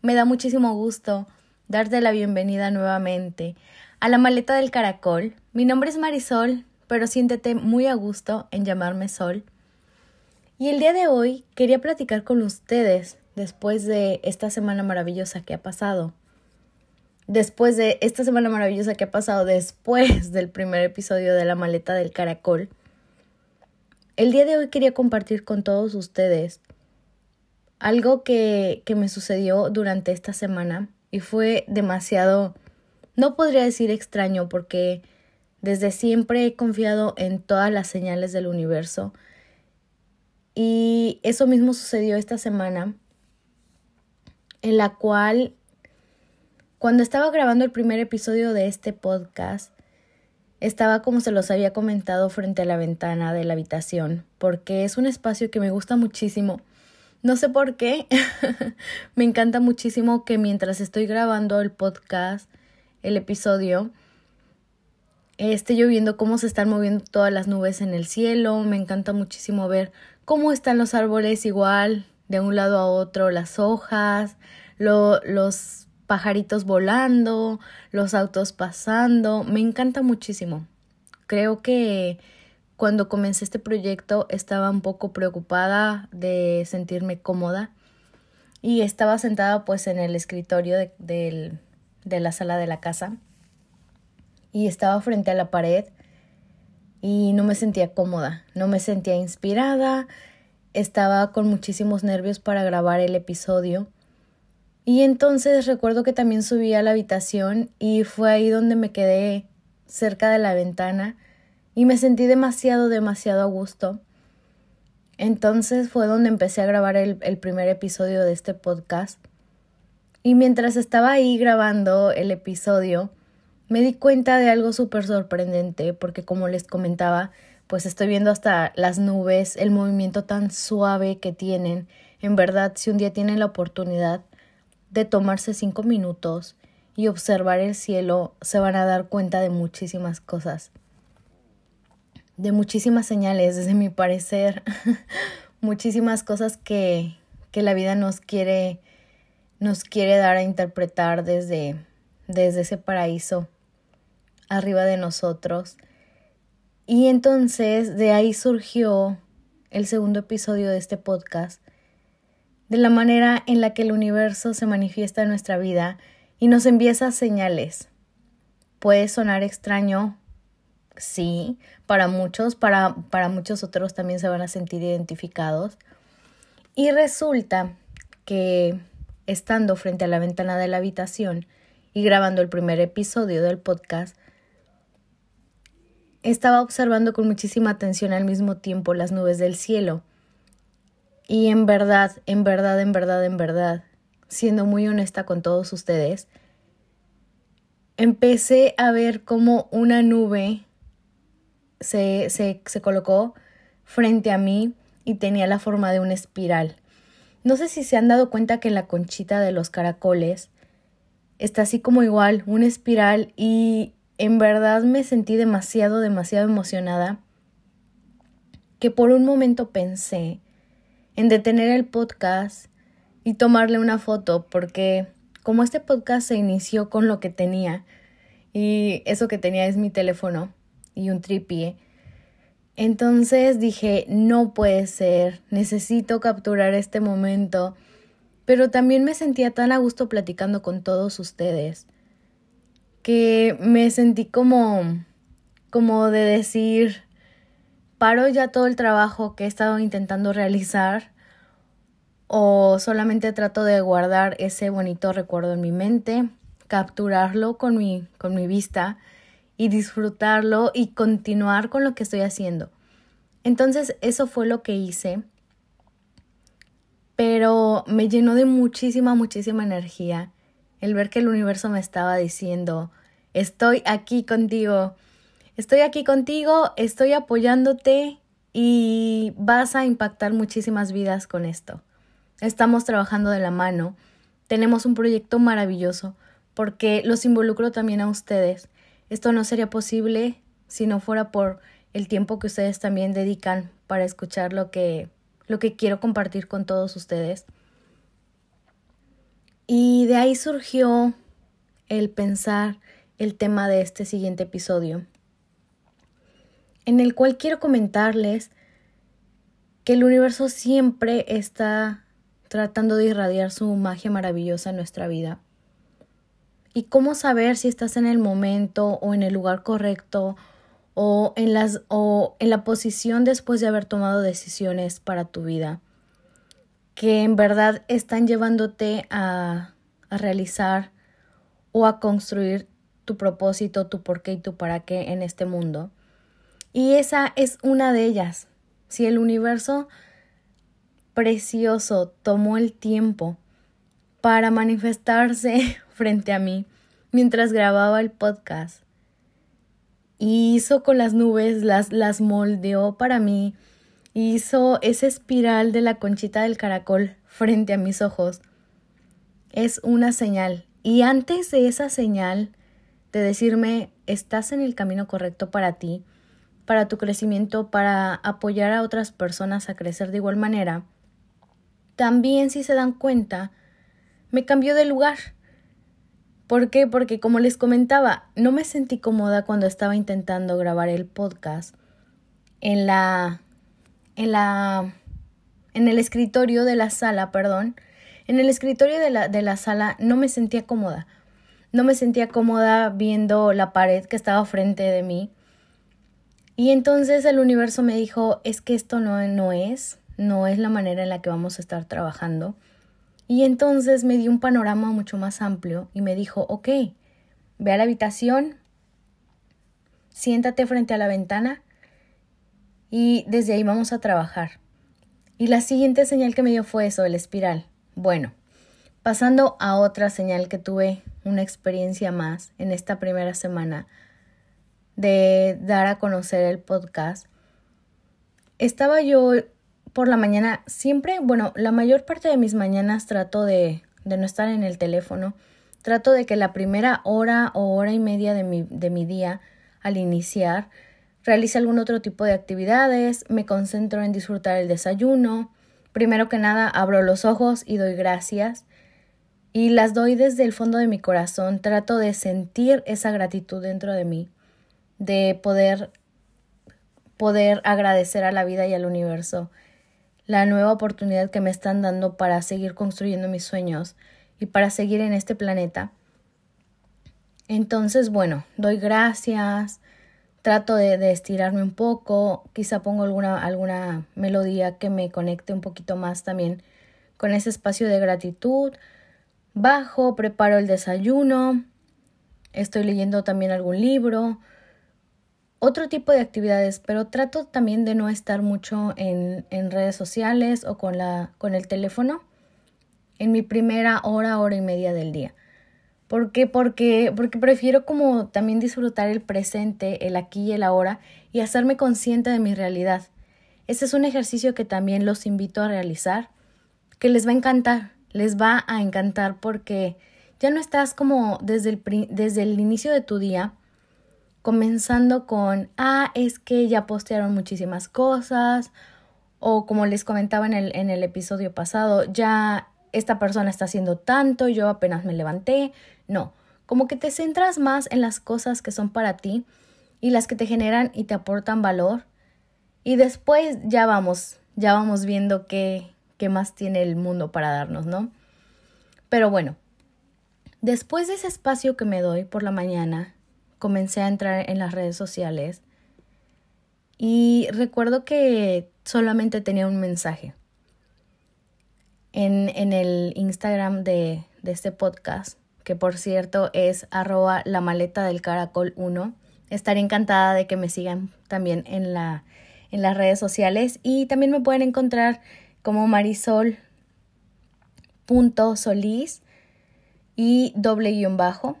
Me da muchísimo gusto darte la bienvenida nuevamente a la maleta del caracol. Mi nombre es Marisol, pero siéntete muy a gusto en llamarme Sol. Y el día de hoy quería platicar con ustedes después de esta semana maravillosa que ha pasado. Después de esta semana maravillosa que ha pasado después del primer episodio de la maleta del caracol. El día de hoy quería compartir con todos ustedes algo que, que me sucedió durante esta semana y fue demasiado, no podría decir extraño porque desde siempre he confiado en todas las señales del universo. Y eso mismo sucedió esta semana en la cual cuando estaba grabando el primer episodio de este podcast estaba como se los había comentado frente a la ventana de la habitación porque es un espacio que me gusta muchísimo no sé por qué. me encanta muchísimo que mientras estoy grabando el podcast, el episodio, esté yo viendo cómo se están moviendo todas las nubes en el cielo. Me encanta muchísimo ver cómo están los árboles igual, de un lado a otro, las hojas, los pajaritos volando, los autos pasando. Me encanta muchísimo. Creo que cuando comencé este proyecto estaba un poco preocupada de sentirme cómoda y estaba sentada pues en el escritorio de, de la sala de la casa y estaba frente a la pared y no me sentía cómoda, no me sentía inspirada, estaba con muchísimos nervios para grabar el episodio. Y entonces recuerdo que también subí a la habitación y fue ahí donde me quedé cerca de la ventana y me sentí demasiado, demasiado a gusto. Entonces fue donde empecé a grabar el, primer episodio de este podcast. Y mientras estaba ahí grabando el episodio, me di cuenta de algo súper sorprendente, porque como les comentaba, pues estoy viendo hasta las nubes, el movimiento tan suave que tienen. En verdad, si un día tienen la oportunidad de tomarse cinco minutos y observar el cielo, se van a dar cuenta de muchísimas cosas de muchísimas señales, desde mi parecer, muchísimas cosas que, que la vida nos quiere, nos quiere dar a interpretar desde, desde ese paraíso arriba de nosotros. Y entonces de ahí surgió el segundo episodio de este podcast, de la manera en la que el universo se manifiesta en nuestra vida y nos envía esas señales. Puede sonar extraño, sí, para muchos, para, para muchos otros también se van a sentir identificados. Y resulta que estando frente a la ventana de la habitación y grabando el primer episodio del podcast, estaba observando con muchísima atención al mismo tiempo las nubes del cielo. Y en verdad, en verdad, en verdad, en verdad, siendo muy honesta con todos ustedes, empecé a ver como una nube se, se, colocó frente a mí y tenía la forma de una espiral. No sé si se han dado cuenta que la conchita de los caracoles está así como igual, una espiral y en verdad me sentí demasiado, demasiado emocionada que por un momento pensé en detener el podcast y tomarle una foto porque como este podcast se inició con lo que tenía y eso que tenía es mi teléfono, y un tripié. Entonces dije, no puede ser, necesito capturar este momento, pero también me sentía tan a gusto platicando con todos ustedes que me sentí como como de decir, paro ya todo el trabajo que he estado intentando realizar o solamente trato de guardar ese bonito recuerdo en mi mente, capturarlo con mi, con mi vista y disfrutarlo y continuar con lo que estoy haciendo. Entonces eso fue lo que hice, pero me llenó de muchísima, muchísima energía el ver que el universo me estaba diciendo, estoy aquí contigo, estoy aquí contigo, estoy apoyándote y vas a impactar muchísimas vidas con esto. Estamos trabajando de la mano, tenemos un proyecto maravilloso porque los involucro también a ustedes esto no sería posible si no fuera por el tiempo que ustedes también dedican para escuchar lo que, lo que quiero compartir con todos ustedes. Y de ahí surgió el pensar el tema de este siguiente episodio, en el cual quiero comentarles que el universo siempre está tratando de irradiar su magia maravillosa en nuestra vida. Y cómo saber si estás en el momento o en el lugar correcto o en, las, o en la posición después de haber tomado decisiones para tu vida que en verdad están llevándote a, a realizar o a construir tu propósito, tu por qué y tu para qué en este mundo. Y esa es una de ellas. Si el universo precioso tomó el tiempo para manifestarse frente a mí mientras grababa el podcast, y hizo con las nubes, las, las moldeó para mí, hizo esa espiral de la conchita del caracol frente a mis ojos. Es una señal. Y antes de esa señal de decirme, estás en el camino correcto para ti, para tu crecimiento, para apoyar a otras personas a crecer de igual manera, también si se dan cuenta, me cambió de lugar. ¿Por qué? Porque como les comentaba, no me sentí cómoda cuando estaba intentando grabar el podcast en la en la en el escritorio de la sala, perdón. En el escritorio de la, de la sala no me sentía cómoda. No me sentía cómoda viendo la pared que estaba frente de mí. Y entonces el universo me dijo, es que esto no, no es, no es la manera en la que vamos a estar trabajando. Y entonces me dio un panorama mucho más amplio y me dijo, ok, ve a la habitación, siéntate frente a la ventana y desde ahí vamos a trabajar. Y la siguiente señal que me dio fue eso, el espiral. Bueno, pasando a otra señal que tuve una experiencia más en esta primera semana de dar a conocer el podcast, estaba yo por la mañana siempre, bueno, la mayor parte de mis mañanas trato de, de no estar en el teléfono. Trato de que la primera hora o hora y media de mi, de mi día al iniciar realice algún otro tipo de actividades, me concentro en disfrutar el desayuno. Primero que nada, abro los ojos y doy gracias. Y las doy desde el fondo de mi corazón. Trato de sentir esa gratitud dentro de mí, de poder poder agradecer a la vida y al universo la nueva oportunidad que me están dando para seguir construyendo mis sueños y para seguir en este planeta. Entonces, bueno, doy gracias, trato de, estirarme un poco, quizá pongo alguna, alguna melodía que me conecte un poquito más también con ese espacio de gratitud. Bajo, preparo el desayuno, estoy leyendo también algún libro, otro tipo de actividades, pero trato también de no estar mucho en, en redes sociales o con, la, con el teléfono en mi primera hora, hora y media del día. ¿Por qué? Porque, porque prefiero como también disfrutar el presente, el aquí y el ahora y hacerme consciente de mi realidad. Ese es un ejercicio que también los invito a realizar, que les va a encantar, les va a encantar porque ya no estás como desde el, desde el inicio de tu día comenzando con, ah, es que ya postearon muchísimas cosas, o como les comentaba en el, en el episodio pasado, ya esta persona está haciendo tanto, yo apenas me levanté. No, como que te centras más en las cosas que son para ti y las que te generan y te aportan valor. Y después ya vamos, ya vamos viendo qué, qué más tiene el mundo para darnos, ¿no? Pero bueno, después de ese espacio que me doy por la mañana, comencé a entrar en las redes sociales y recuerdo que solamente tenía un mensaje. En, en el Instagram de, de, este podcast, que por cierto es arroba la maleta del caracol 1. Estaré encantada de que me sigan también en, la, en las redes sociales y también me pueden encontrar como marisol.solís y doble guion bajo.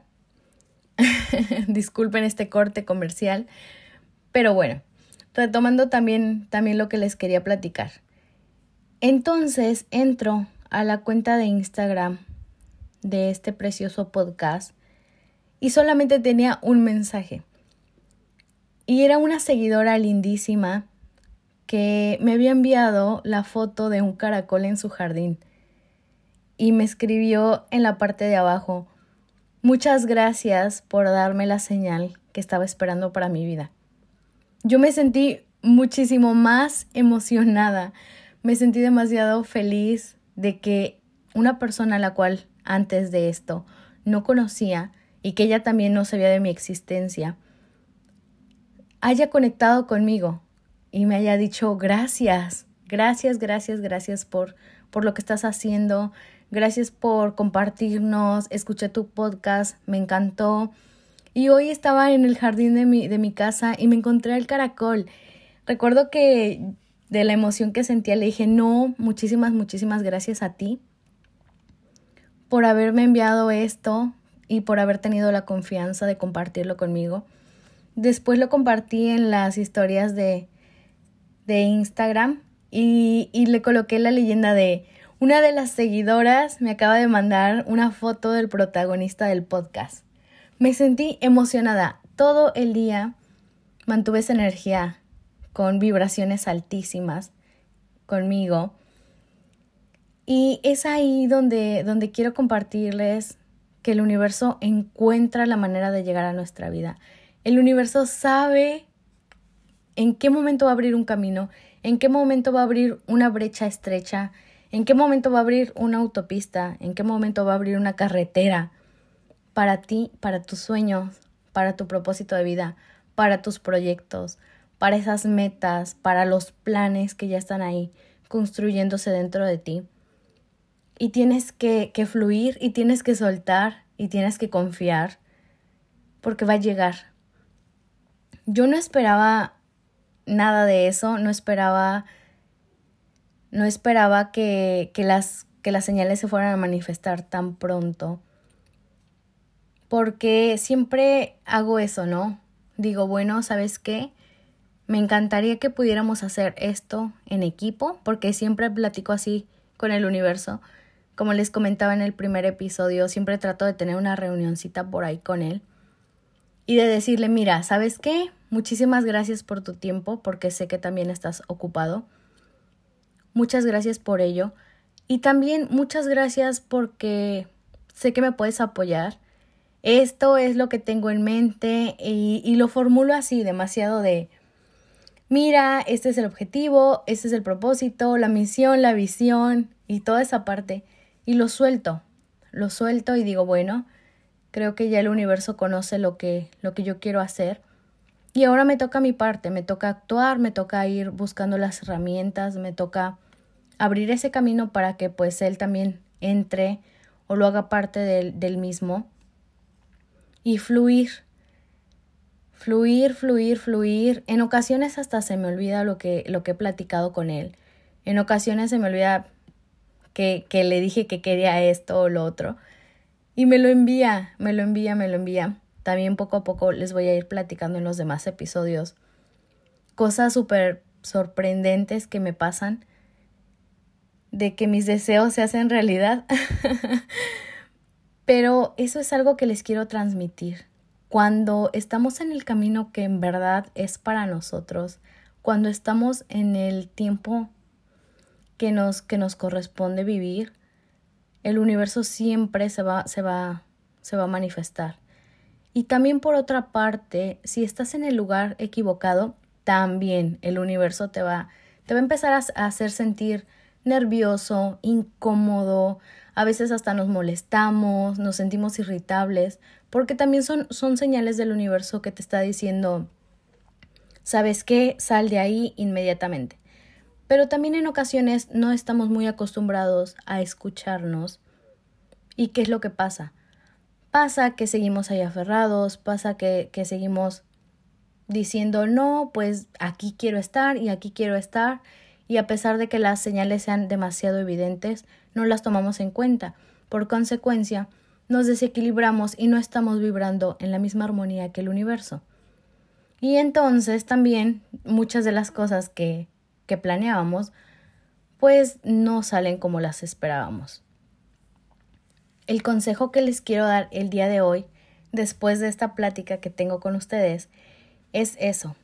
Disculpen este corte comercial. Pero bueno, retomando también, también lo que les quería platicar. Entonces entro a la cuenta de Instagram de este precioso podcast y solamente tenía un mensaje. Y era una seguidora lindísima que me había enviado la foto de un caracol en su jardín. y me escribió en la parte de abajo, muchas gracias por darme la señal que estaba esperando para mi vida. Yo me sentí muchísimo más emocionada, me sentí demasiado feliz de que una persona a la cual antes de esto no conocía y que ella también no sabía de mi existencia, haya conectado conmigo y me haya dicho gracias, gracias, gracias, gracias por, por lo que estás haciendo, gracias por compartirnos, escuché tu podcast, me encantó. Y hoy estaba en el jardín de mi, de mi casa y me encontré el caracol. Recuerdo que de la emoción que sentía le dije, no, muchísimas, muchísimas gracias a ti por haberme enviado esto y por haber tenido la confianza de compartirlo conmigo. Después lo compartí en las historias de, de Instagram y, y le coloqué la leyenda de una de las seguidoras me acaba de mandar una foto del protagonista del podcast. Me sentí emocionada. Todo el día mantuve esa energía con vibraciones altísimas conmigo. Y es ahí donde, donde quiero compartirles que el universo encuentra la manera de llegar a nuestra vida. El universo sabe en qué momento va a abrir un camino, en qué momento va a abrir una brecha estrecha, en qué momento va a abrir una autopista, en qué momento va a abrir una carretera para ti, para tus sueños, para tu propósito de vida, para tus proyectos, para esas metas, para los planes que ya están ahí construyéndose dentro de ti. Y tienes que, que fluir y tienes que soltar y tienes que confiar porque va a llegar. Yo no esperaba nada de eso, no esperaba no esperaba que, que, las, que las señales se fueran a manifestar tan pronto. Porque siempre hago eso, ¿no? Digo, bueno, ¿sabes qué? Me encantaría que pudiéramos hacer esto en equipo, porque siempre platico así con el universo. Como les comentaba en el primer episodio, siempre trato de tener una reunioncita por ahí con él y de decirle, mira, ¿sabes qué? Muchísimas gracias por tu tiempo, porque sé que también estás ocupado Muchas gracias por ello. Y también muchas gracias porque sé que me puedes apoyar. Esto es lo que tengo en mente y, lo formulo así, demasiado de, mira, este es el objetivo, este es el propósito, la misión, la visión y toda esa parte. Y lo suelto, lo suelto y digo, bueno, creo que ya el universo conoce lo que, lo que yo quiero hacer. Y ahora me toca mi parte, me toca actuar, me toca ir buscando las herramientas, me toca abrir ese camino para que pues él también entre o lo haga parte del, del mismo y fluir, fluir, fluir, fluir. En ocasiones hasta se me olvida lo que, lo que he platicado con él. En ocasiones se me olvida que, que le dije que quería esto o lo otro. Y me lo envía, me lo envía, me lo envía. También poco a poco les voy a ir platicando en los demás episodios. Cosas súper sorprendentes que me pasan de que mis deseos se hacen realidad. Pero eso es algo que les quiero transmitir. Cuando estamos en el camino que en verdad es para nosotros, cuando estamos en el tiempo que nos, que nos corresponde vivir, el universo siempre se va, se va, se va a manifestar. Y también por otra parte, si estás en el lugar equivocado, también el universo te va, te va a empezar a hacer sentir nervioso, incómodo, a veces hasta nos molestamos, nos sentimos irritables, porque también son, son señales del universo que te está diciendo, ¿sabes qué? Sal de ahí inmediatamente. Pero también en ocasiones no estamos muy acostumbrados a escucharnos. ¿Y qué es lo que pasa? Pasa que seguimos ahí aferrados, pasa que, que seguimos diciendo, no, pues aquí quiero estar y aquí quiero estar y a pesar de que las señales sean demasiado evidentes, no las tomamos en cuenta. Por consecuencia, nos desequilibramos y no estamos vibrando en la misma armonía que el universo. Y entonces también muchas de las cosas que, que planeábamos, pues no salen como las esperábamos. El consejo que les quiero dar el día de hoy, después de esta plática que tengo con ustedes, es eso,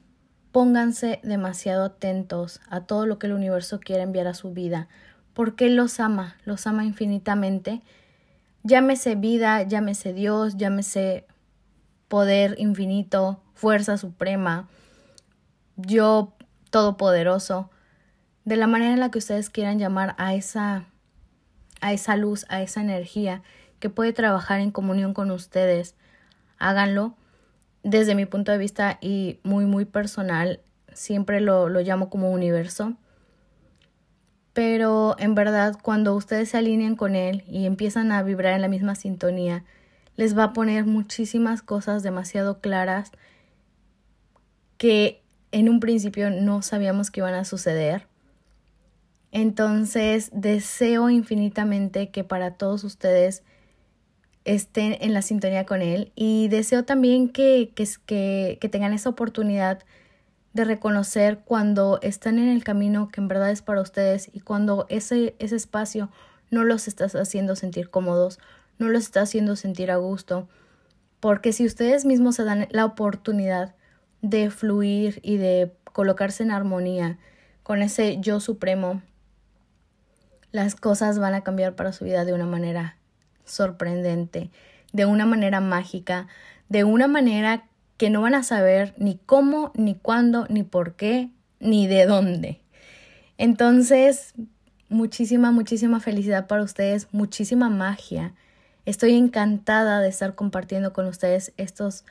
Pónganse demasiado atentos a todo lo que el universo quiere enviar a su vida, porque Él los ama, los ama infinitamente. Llámese vida, llámese Dios, llámese poder infinito, fuerza suprema, yo todopoderoso, de la manera en la que ustedes quieran llamar a esa a esa luz, a esa energía que puede trabajar en comunión con ustedes. Háganlo. Desde mi punto de vista y muy, muy personal, siempre lo, lo llamo como universo. Pero en verdad, cuando ustedes se alinean con él y empiezan a vibrar en la misma sintonía, les va a poner muchísimas cosas demasiado claras que en un principio no sabíamos que iban a suceder. Entonces, deseo infinitamente que para todos ustedes estén en la sintonía con Él. Y deseo también que, que, que, tengan esa oportunidad de reconocer cuando están en el camino que en verdad es para ustedes y cuando ese, ese espacio no los estás haciendo sentir cómodos, no los está haciendo sentir a gusto, porque si ustedes mismos se dan la oportunidad de fluir y de colocarse en armonía con ese yo supremo, las cosas van a cambiar para su vida de una manera sorprendente, de una manera mágica, de una manera que no van a saber ni cómo, ni cuándo, ni por qué, ni de dónde. Entonces, muchísima, muchísima felicidad para ustedes, muchísima magia. Estoy encantada de estar compartiendo con ustedes estos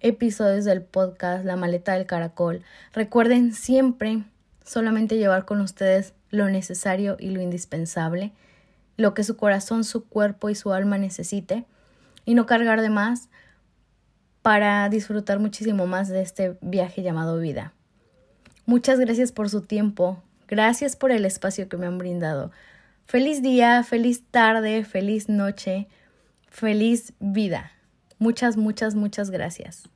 episodios del podcast La maleta del caracol. Recuerden siempre solamente llevar con ustedes lo necesario y lo indispensable, lo que su corazón, su cuerpo y su alma necesite, y no cargar de más para disfrutar muchísimo más de este viaje llamado vida. Muchas gracias por su tiempo, gracias por el espacio que me han brindado. Feliz día, feliz tarde, feliz noche, feliz vida. Muchas, muchas, muchas gracias.